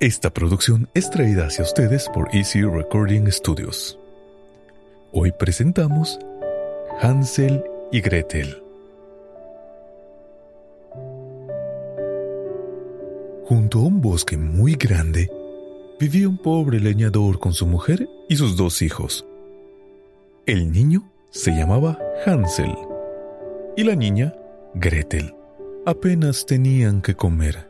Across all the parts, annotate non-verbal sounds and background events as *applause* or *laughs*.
Esta producción es traída hacia ustedes por Easy Recording Studios. Hoy presentamos Hansel y Gretel. Junto a un bosque muy grande, vivía un pobre leñador con su mujer y sus dos hijos. El niño se llamaba Hansel y la niña Gretel. Apenas tenían que comer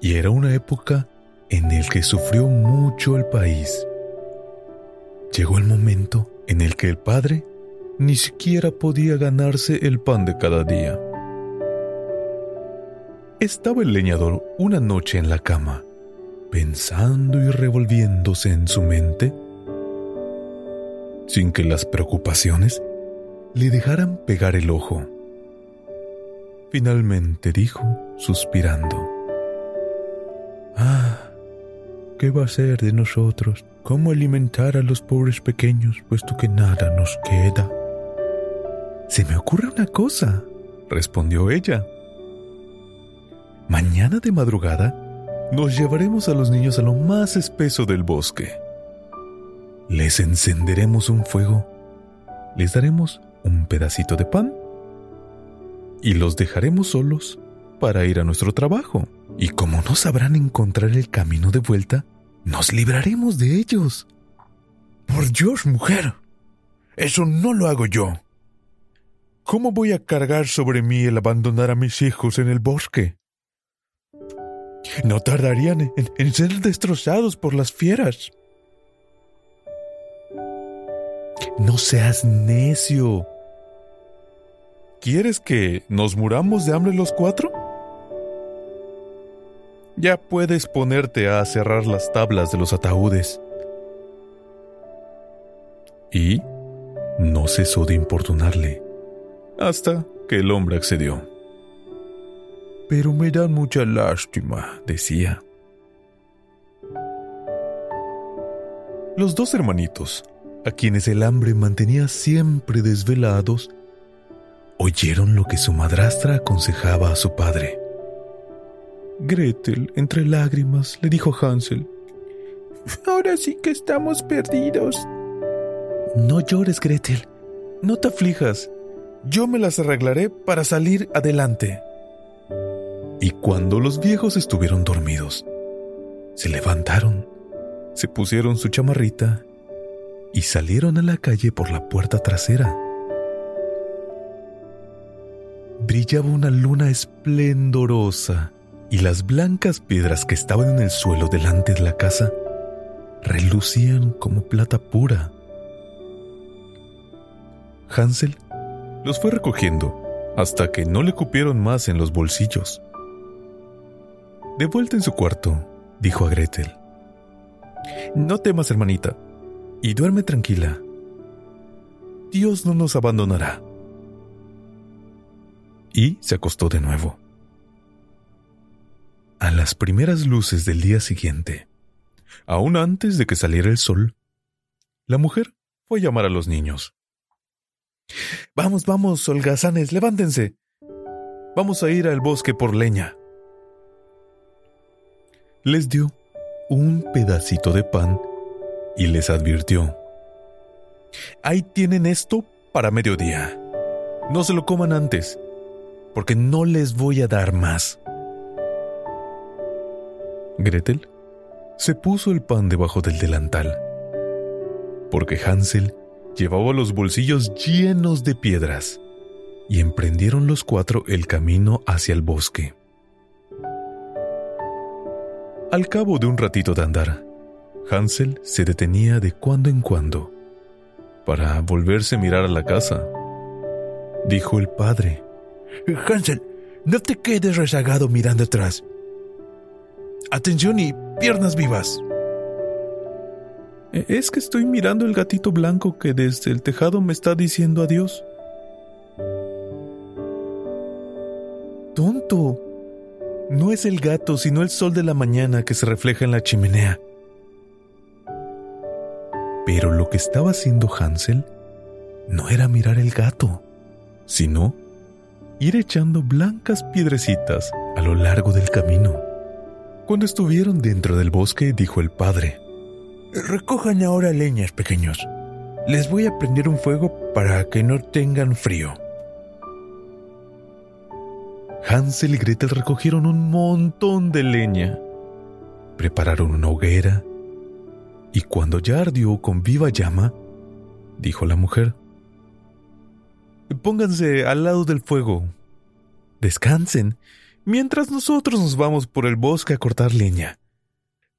y era una época en el que sufrió mucho el país. Llegó el momento en el que el padre ni siquiera podía ganarse el pan de cada día. Estaba el leñador una noche en la cama, pensando y revolviéndose en su mente, sin que las preocupaciones le dejaran pegar el ojo. Finalmente dijo, suspirando, Ah, ¿Qué va a ser de nosotros? ¿Cómo alimentar a los pobres pequeños puesto que nada nos queda? Se me ocurre una cosa, respondió ella. Mañana de madrugada nos llevaremos a los niños a lo más espeso del bosque. Les encenderemos un fuego, les daremos un pedacito de pan y los dejaremos solos para ir a nuestro trabajo. Y como no sabrán encontrar el camino de vuelta, nos libraremos de ellos. Por Dios, mujer. Eso no lo hago yo. ¿Cómo voy a cargar sobre mí el abandonar a mis hijos en el bosque? No tardarían en, en ser destrozados por las fieras. No seas necio. ¿Quieres que nos muramos de hambre los cuatro? Ya puedes ponerte a cerrar las tablas de los ataúdes. Y no cesó de importunarle, hasta que el hombre accedió. Pero me da mucha lástima, decía. Los dos hermanitos, a quienes el hambre mantenía siempre desvelados, oyeron lo que su madrastra aconsejaba a su padre. Gretel, entre lágrimas, le dijo Hansel. Ahora sí que estamos perdidos. No llores, Gretel. No te aflijas. Yo me las arreglaré para salir adelante. Y cuando los viejos estuvieron dormidos, se levantaron, se pusieron su chamarrita y salieron a la calle por la puerta trasera. Brillaba una luna esplendorosa y las blancas piedras que estaban en el suelo delante de la casa relucían como plata pura. Hansel los fue recogiendo hasta que no le cupieron más en los bolsillos. De vuelta en su cuarto, dijo a Gretel, No temas, hermanita, y duerme tranquila. Dios no nos abandonará. Y se acostó de nuevo. Las primeras luces del día siguiente, aún antes de que saliera el sol, la mujer fue a llamar a los niños. Vamos, vamos, holgazanes, levántense. Vamos a ir al bosque por leña. Les dio un pedacito de pan y les advirtió. Ahí tienen esto para mediodía. No se lo coman antes, porque no les voy a dar más. Gretel se puso el pan debajo del delantal, porque Hansel llevaba los bolsillos llenos de piedras, y emprendieron los cuatro el camino hacia el bosque. Al cabo de un ratito de andar, Hansel se detenía de cuando en cuando para volverse a mirar a la casa. Dijo el padre, Hansel, no te quedes rezagado mirando atrás. Atención y piernas vivas. E, es que estoy mirando el gatito blanco que desde el tejado me está diciendo adiós. Tonto. No es el gato, sino el sol de la mañana que se refleja en la chimenea. Pero lo que estaba haciendo Hansel no era mirar el gato, sino ir echando blancas piedrecitas a lo largo del camino Cuando estuvieron dentro del bosque, dijo el padre, Recojan ahora leñas, pequeños. Les voy a prender un fuego para que no tengan frío. Hansel y Gretel recogieron un montón de leña, prepararon una hoguera, y cuando ya ardió con viva llama, dijo la mujer, Pónganse al lado del fuego, descansen, mientras nosotros nos vamos por el bosque a cortar leña.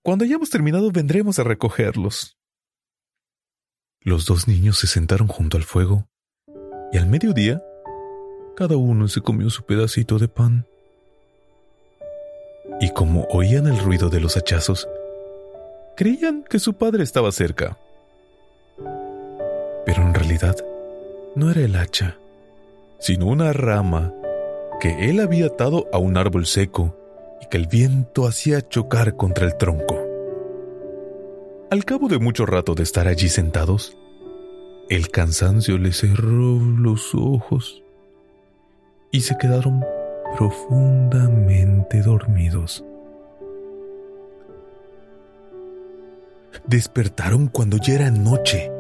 Cuando hayamos terminado vendremos a recogerlos. Los dos niños se sentaron junto al fuego y al mediodía cada uno se comió su pedacito de pan. Y como oían el ruido de los hachazos, creían que su padre estaba cerca. Pero en realidad no era el hacha, sino una rama que él había atado a un árbol seco y que el viento hacía chocar contra el tronco. Al cabo de mucho rato de estar allí sentados, el cansancio le cerró los ojos y se quedaron profundamente dormidos. Despertaron cuando ya era noche.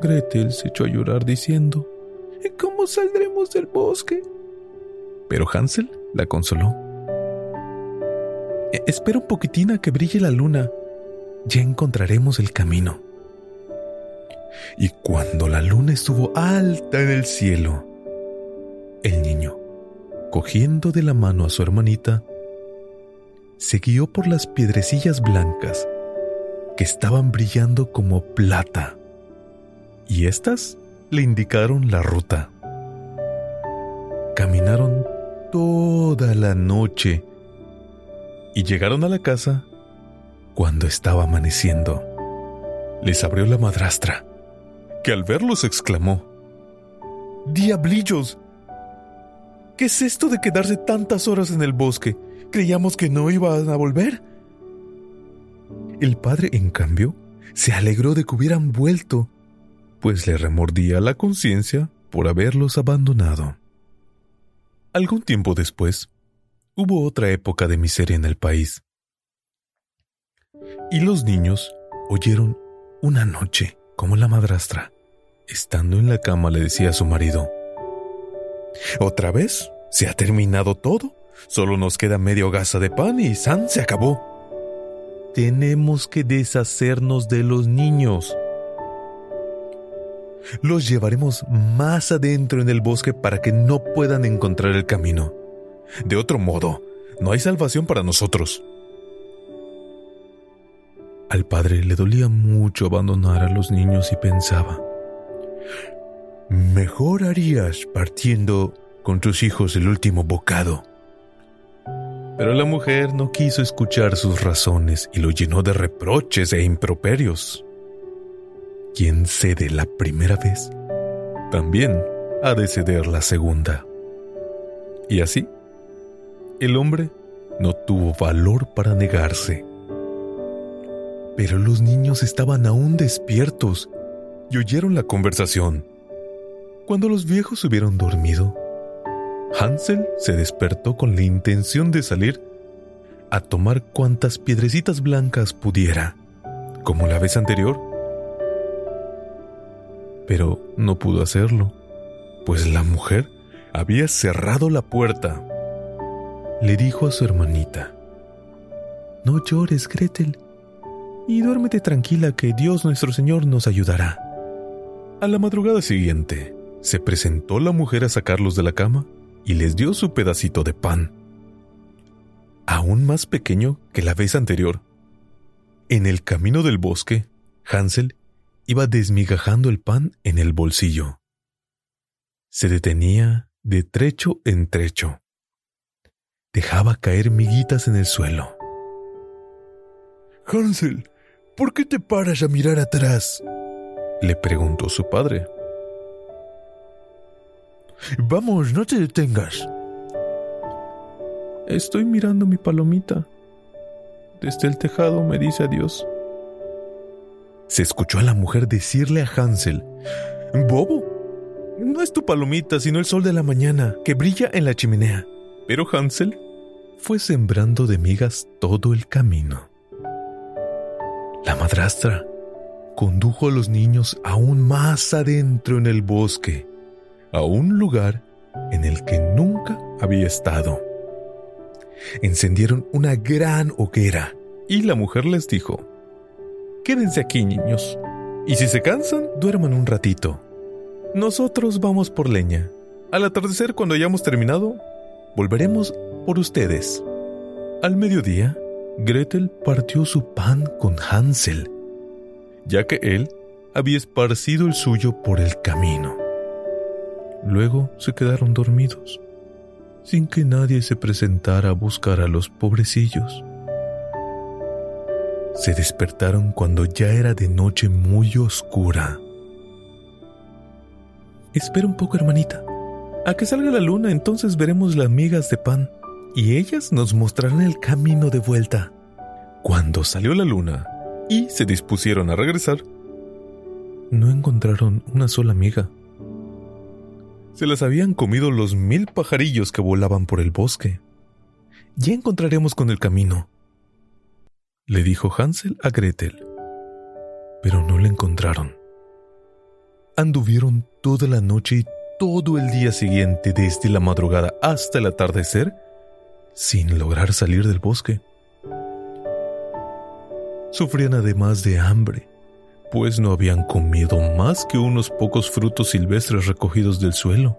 Gretel se echó a llorar diciendo, ¿Cómo saldremos del bosque? Pero Hansel la consoló. E, espera un poquitín a que brille la luna. Ya encontraremos el camino. Y cuando la luna estuvo alta en el cielo, el niño, cogiendo de la mano a su hermanita, se guió por las piedrecillas blancas que estaban brillando como plata, y éstas le indicaron la ruta. Caminaron toda la noche y llegaron a la casa cuando estaba amaneciendo. Les abrió la madrastra, que al verlos exclamó, ¡Diablillos! ¿Qué es esto de quedarse tantas horas en el bosque? Creíamos que no iban a volver. El padre, en cambio, se alegró de que hubieran vuelto, pues le remordía la conciencia por haberlos abandonado. Algún tiempo después, hubo otra época de miseria en el país. Y los niños oyeron una noche como la madrastra, estando en la cama, le decía a su marido, ¿Otra vez? ¿Se ha terminado todo? Solo nos queda medio gasa de pan y San se acabó. Tenemos que deshacernos de los niños. Los llevaremos más adentro en el bosque para que no puedan encontrar el camino. De otro modo, no hay salvación para nosotros. Al padre le dolía mucho abandonar a los niños y pensaba, mejor harías partiendo con tus hijos el último bocado. Pero la mujer no quiso escuchar sus razones y lo llenó de reproches e improperios. Quien cede la primera vez, también ha de ceder la segunda. Y así, el hombre no tuvo valor para negarse. Pero los niños estaban aún despiertos y oyeron la conversación. Cuando los viejos hubieron dormido, Hansel se despertó con la intención de salir a tomar cuantas piedrecitas blancas pudiera, como la vez anterior pero no pudo hacerlo, pues la mujer había cerrado la puerta. Le dijo a su hermanita, No llores, Gretel, y duérmete tranquila que Dios nuestro Señor nos ayudará. A la madrugada siguiente, se presentó la mujer a sacarlos de la cama y les dio su pedacito de pan, aún más pequeño que la vez anterior. En el camino del bosque, Hansel iba desmigajando el pan en el bolsillo. Se detenía de trecho en trecho. Dejaba caer miguitas en el suelo. Hansel, ¿por qué te paras a mirar atrás? le preguntó su padre. Vamos, no te detengas. Estoy mirando mi palomita. Desde el tejado me dice adiós se escuchó a la mujer decirle a Hansel, Bobo, no es tu palomita, sino el sol de la mañana que brilla en la chimenea. Pero Hansel fue sembrando de migas todo el camino. La madrastra condujo a los niños aún más adentro en el bosque, a un lugar en el que nunca había estado. Encendieron una gran hoguera y la mujer les dijo, Quédense aquí, niños, y si se cansan, duerman un ratito. Nosotros vamos por leña. Al atardecer, cuando hayamos terminado, volveremos por ustedes. Al mediodía, Gretel partió su pan con Hansel, ya que él había esparcido el suyo por el camino. Luego se quedaron dormidos, sin que nadie se presentara a buscar a los pobrecillos. Se despertaron cuando ya era de noche muy oscura. Espera un poco, hermanita. A que salga la luna, entonces veremos las migas de pan, y ellas nos mostrarán el camino de vuelta. Cuando salió la luna y se dispusieron a regresar, no encontraron una sola miga. Se las habían comido los mil pajarillos que volaban por el bosque. Ya encontraremos con el camino, le dijo Hansel a Gretel. Pero no le encontraron. Anduvieron toda la noche y todo el día siguiente, desde la madrugada hasta el atardecer, sin lograr salir del bosque. Sufrían además de hambre, pues no habían comido más que unos pocos frutos silvestres recogidos del suelo.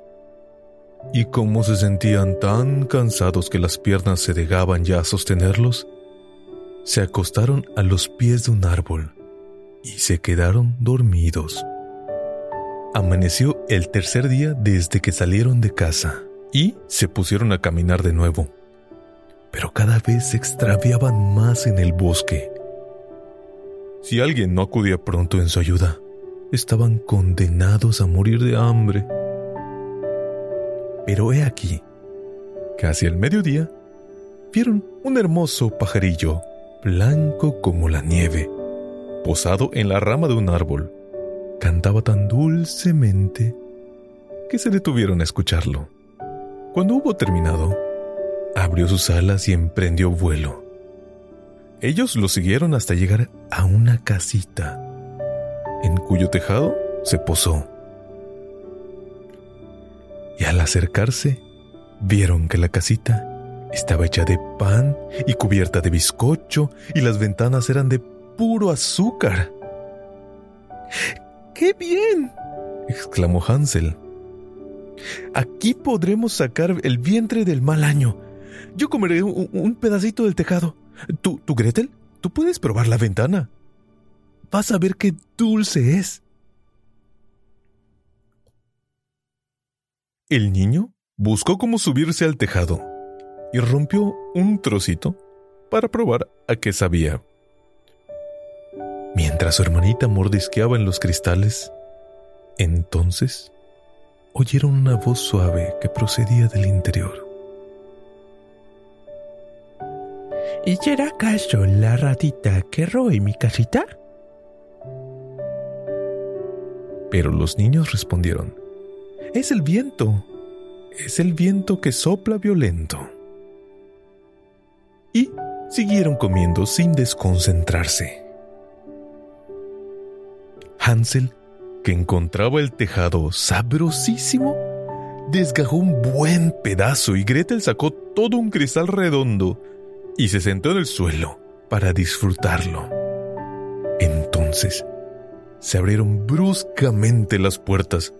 Y como se sentían tan cansados que las piernas se degaban ya a sostenerlos, se acostaron a los pies de un árbol y se quedaron dormidos. Amaneció el tercer día desde que salieron de casa y se pusieron a caminar de nuevo. Pero cada vez se extraviaban más en el bosque. Si alguien no acudía pronto en su ayuda, estaban condenados a morir de hambre. Pero he aquí, casi al mediodía, vieron un hermoso pajarillo, blanco como la nieve, posado en la rama de un árbol cantaba tan dulcemente que se detuvieron a escucharlo. Cuando hubo terminado, abrió sus alas y emprendió vuelo. Ellos lo siguieron hasta llegar a una casita, en cuyo tejado se posó. Y al acercarse, vieron que la casita estaba hecha de pan y cubierta de bizcocho y las ventanas eran de puro azúcar. ¡Qué bien! exclamó Hansel. Aquí podremos sacar el vientre del mal año. Yo comeré un, pedacito del tejado. ¿Tú, ¿Tú, Gretel? Tú puedes probar la ventana. Vas a ver qué dulce es. El niño buscó cómo subirse al tejado y rompió un trocito para probar a qué sabía. Mientras su hermanita mordisqueaba en los cristales, entonces oyeron una voz suave que procedía del interior. ¿Y será acaso la ratita que roe mi casita? Pero los niños respondieron, es el viento, es el viento que sopla violento. Y siguieron comiendo sin desconcentrarse. Hansel, que encontraba el tejado sabrosísimo, desgajó un buen pedazo y Gretel sacó todo un cristal redondo y se sentó en el suelo para disfrutarlo. Entonces se abrieron bruscamente las puertas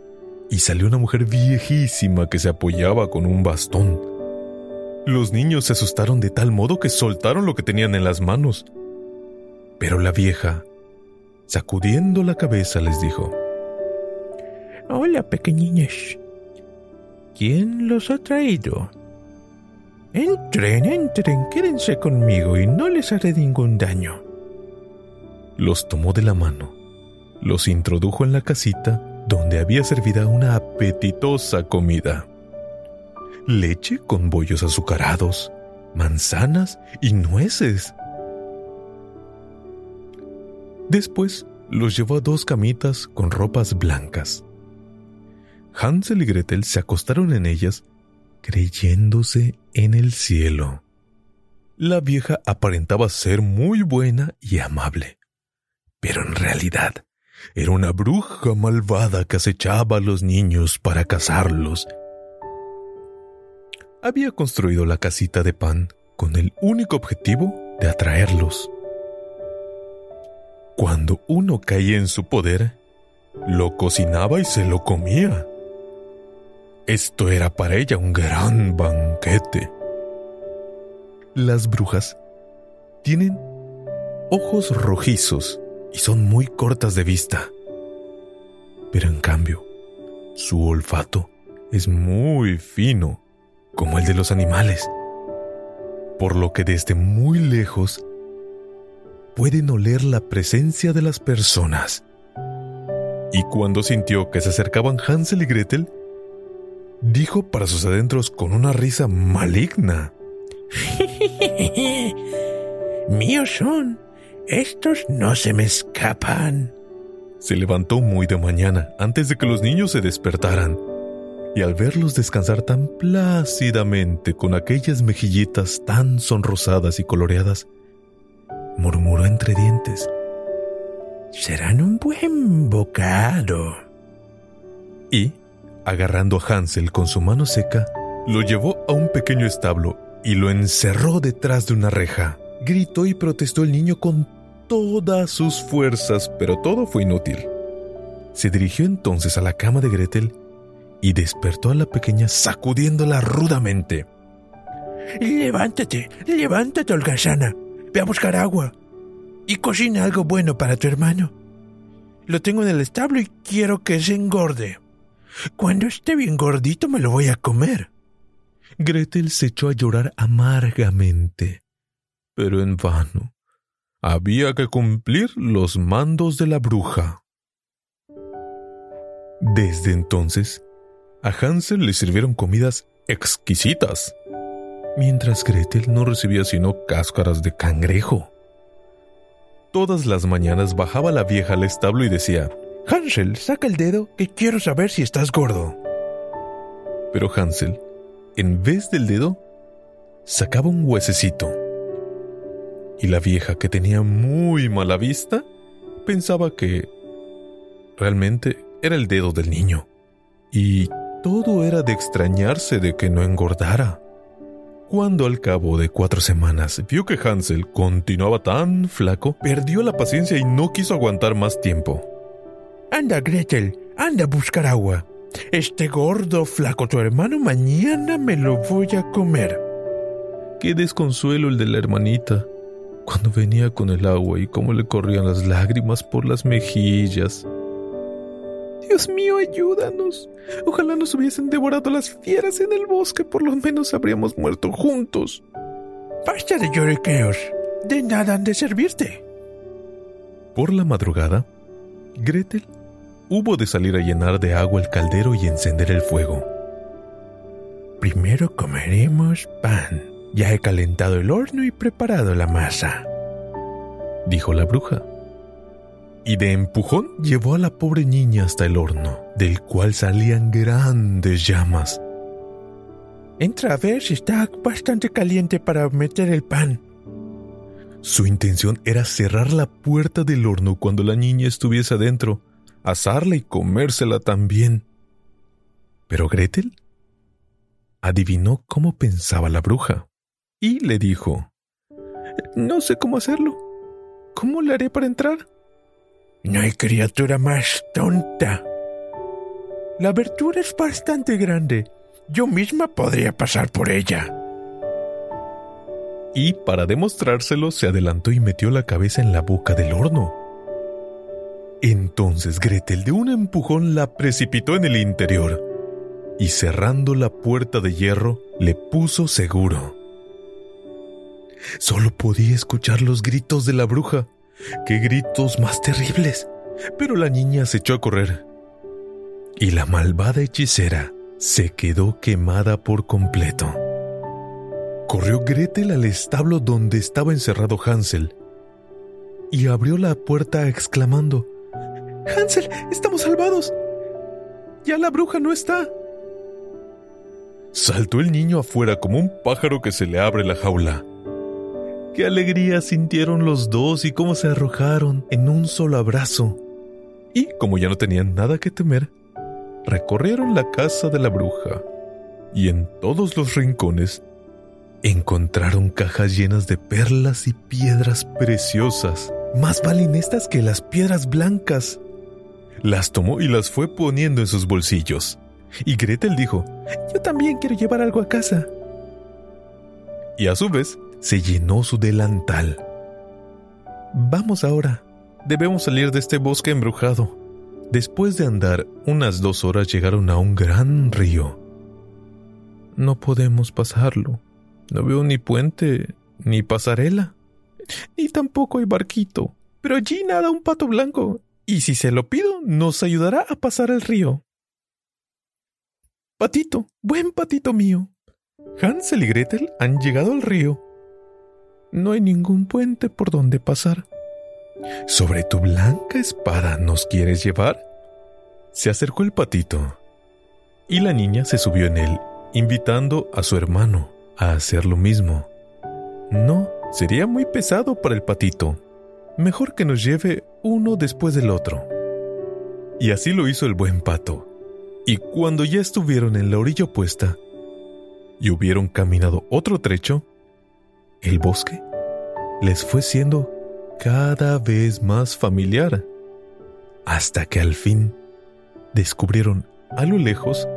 y salió una mujer viejísima que se apoyaba con un bastón. Los niños se asustaron de tal modo que soltaron lo que tenían en las manos. Pero la vieja Sacudiendo la cabeza les dijo, Hola pequeñines. ¿Quién los ha traído? Entren, entren, quédense conmigo y no les haré ningún daño. Los tomó de la mano, los introdujo en la casita donde había servida una apetitosa comida. Leche con bollos azucarados, manzanas y nueces Después los llevó a dos camitas con ropas blancas. Hansel y Gretel se acostaron en ellas creyéndose en el cielo. La vieja aparentaba ser muy buena y amable, pero en realidad era una bruja malvada que acechaba a los niños para cazarlos. Había construido la casita de pan con el único objetivo de atraerlos. Cuando uno caía en su poder, lo cocinaba y se lo comía. Esto era para ella un gran banquete. Las brujas tienen ojos rojizos y son muy cortas de vista. Pero en cambio, su olfato es muy fino, como el de los animales, por lo que desde muy lejos pueden oler la presencia de las personas. Y cuando sintió que se acercaban Hansel y Gretel, dijo para sus adentros con una risa maligna. *laughs* Míos son. Estos no se me escapan. Se levantó muy de mañana, antes de que los niños se despertaran, y al verlos descansar tan plácidamente con aquellas mejillitas tan sonrosadas y coloreadas, murmuró entre dientes. Serán un buen bocado. Y, agarrando a Hansel con su mano seca, lo llevó a un pequeño establo y lo encerró detrás de una reja. Gritó y protestó el niño con todas sus fuerzas, pero todo fue inútil. Se dirigió entonces a la cama de Gretel y despertó a la pequeña sacudiéndola rudamente. Levántate, levántate, holgazana. Ve a buscar agua y cocina algo bueno para tu hermano. Lo tengo en el establo y quiero que se engorde. Cuando esté bien gordito me lo voy a comer. Gretel se echó a llorar amargamente, pero en vano. Había que cumplir los mandos de la bruja. Desde entonces, a Hansel le sirvieron comidas exquisitas, mientras Gretel no recibía sino cáscaras de cangrejo. Todas las mañanas bajaba la vieja al establo y decía, Hansel, saca el dedo que quiero saber si estás gordo. Pero Hansel, en vez del dedo, sacaba un huesecito. Y la vieja, que tenía muy mala vista, pensaba que realmente era el dedo del niño. Y todo era de extrañarse de que no engordara. Cuando al cabo de cuatro semanas vio que Hansel continuaba tan flaco, perdió la paciencia y no quiso aguantar más tiempo. Anda, Gretel, anda a buscar agua. Este gordo flaco tu hermano mañana me lo voy a comer. Qué desconsuelo el de la hermanita, cuando venía con el agua y cómo le corrían las lágrimas por las mejillas. Dios mío, ayúdanos. Ojalá nos hubiesen devorado las fieras en el bosque, por lo menos habríamos muerto juntos. Basta de lloriqueos. De nada han de servirte. Por la madrugada, Gretel hubo de salir a llenar de agua el caldero y encender el fuego. Primero comeremos pan. Ya he calentado el horno y preparado la masa, dijo la bruja y de empujón llevó a la pobre niña hasta el horno, del cual salían grandes llamas. Entra a ver si está bastante caliente para meter el pan. Su intención era cerrar la puerta del horno cuando la niña estuviese adentro, asarla y comérsela también. Pero Gretel adivinó cómo pensaba la bruja y le dijo, No sé cómo hacerlo. ¿Cómo le haré para entrar? No hay criatura más tonta. La abertura es bastante grande. Yo misma podría pasar por ella. Y para demostrárselo se adelantó y metió la cabeza en la boca del horno. Entonces Gretel de un empujón la precipitó en el interior y cerrando la puerta de hierro le puso seguro. Solo podía escuchar los gritos de la bruja ¡Qué gritos más terribles! Pero la niña se echó a correr. Y la malvada hechicera se quedó quemada por completo. Corrió Gretel al establo donde estaba encerrado Hansel y abrió la puerta exclamando, Hansel, estamos salvados. Ya la bruja no está. Saltó el niño afuera como un pájaro que se le abre la jaula Qué alegría sintieron los dos y cómo se arrojaron en un solo abrazo. Y como ya no tenían nada que temer, recorrieron la casa de la bruja y en todos los rincones encontraron cajas llenas de perlas y piedras preciosas. Más valen estas que las piedras blancas. Las tomó y las fue poniendo en sus bolsillos. Y Gretel dijo, Yo también quiero llevar algo a casa. Y a su vez se llenó su delantal. Vamos ahora. Debemos salir de este bosque embrujado. Después de andar unas dos horas llegaron a un gran río. No podemos pasarlo. No veo ni puente, ni pasarela. Ni tampoco hay barquito. Pero allí nada un pato blanco. Y si se lo pido, nos ayudará a pasar el río. Patito, buen patito mío. Hansel y Gretel han llegado al río. No hay ningún puente por donde pasar. ¿Sobre tu blanca espada nos quieres llevar? Se acercó el patito, y la niña se subió en él, invitando a su hermano a hacer lo mismo. No, sería muy pesado para el patito. Mejor que nos lleve uno después del otro. Y así lo hizo el buen pato. Y cuando ya estuvieron en la orilla opuesta y hubieron caminado otro trecho, el bosque les fue siendo cada vez más familiar, hasta que al fin descubrieron a lo lejos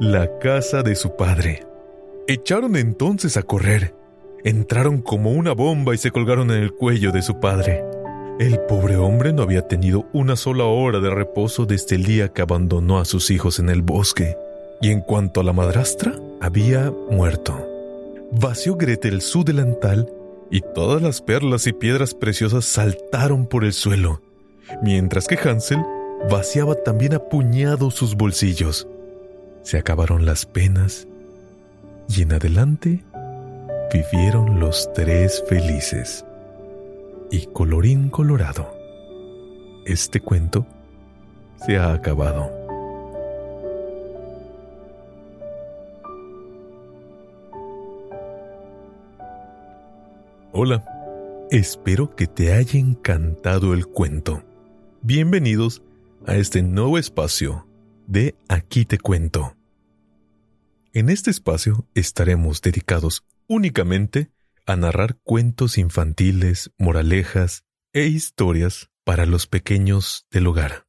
la casa de su padre. Echaron entonces a correr, entraron como una bomba y se colgaron en el cuello de su padre. El pobre hombre no había tenido una sola hora de reposo desde el día que abandonó a sus hijos en el bosque. Y en cuanto a la madrastra, había muerto. Vació Gretel su delantal y todas las perlas y piedras preciosas saltaron por el suelo, mientras que Hansel vaciaba también a puñados sus bolsillos. Se acabaron las penas y en adelante vivieron los tres felices. Y colorín colorado, este cuento se ha acabado. Hola, espero que te haya encantado el cuento. Bienvenidos a este nuevo espacio de Aquí te cuento. En este espacio estaremos dedicados únicamente a narrar cuentos infantiles, moralejas e historias para los pequeños del hogar.